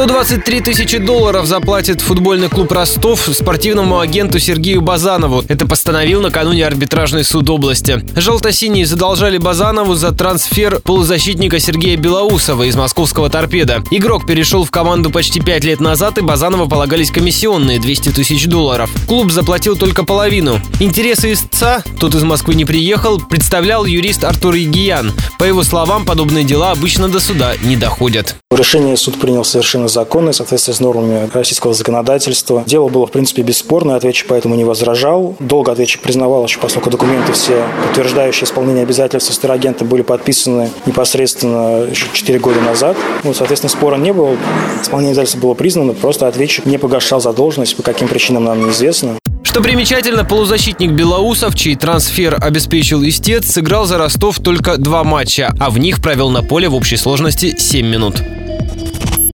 123 тысячи долларов заплатит футбольный клуб «Ростов» спортивному агенту Сергею Базанову. Это постановил накануне арбитражный суд области. Желто-синие задолжали Базанову за трансфер полузащитника Сергея Белоусова из московского «Торпеда». Игрок перешел в команду почти пять лет назад, и Базанову полагались комиссионные 200 тысяч долларов. Клуб заплатил только половину. Интересы истца, тот из Москвы не приехал, представлял юрист Артур Егиян. По его словам, подобные дела обычно до суда не доходят. Решение суд принял совершенно законное, в соответствии с нормами российского законодательства. Дело было, в принципе, бесспорное, ответчик поэтому не возражал. Долго ответчик признавал, что поскольку документы все, подтверждающие исполнение обязательств агента, были подписаны непосредственно еще 4 года назад. Ну, соответственно, спора не было, исполнение обязательств было признано, просто ответчик не погашал задолженность, по каким причинам нам неизвестно. Что примечательно, полузащитник Белоусов, чей трансфер обеспечил истец, сыграл за Ростов только два матча, а в них провел на поле в общей сложности 7 минут.